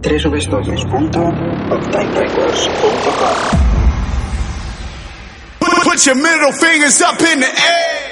www.octanerecords.com Put, put your middle fingers up in the air.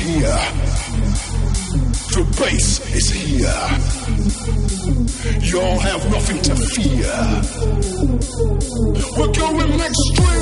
here. The bass is here. You all have nothing to fear. We're going extreme.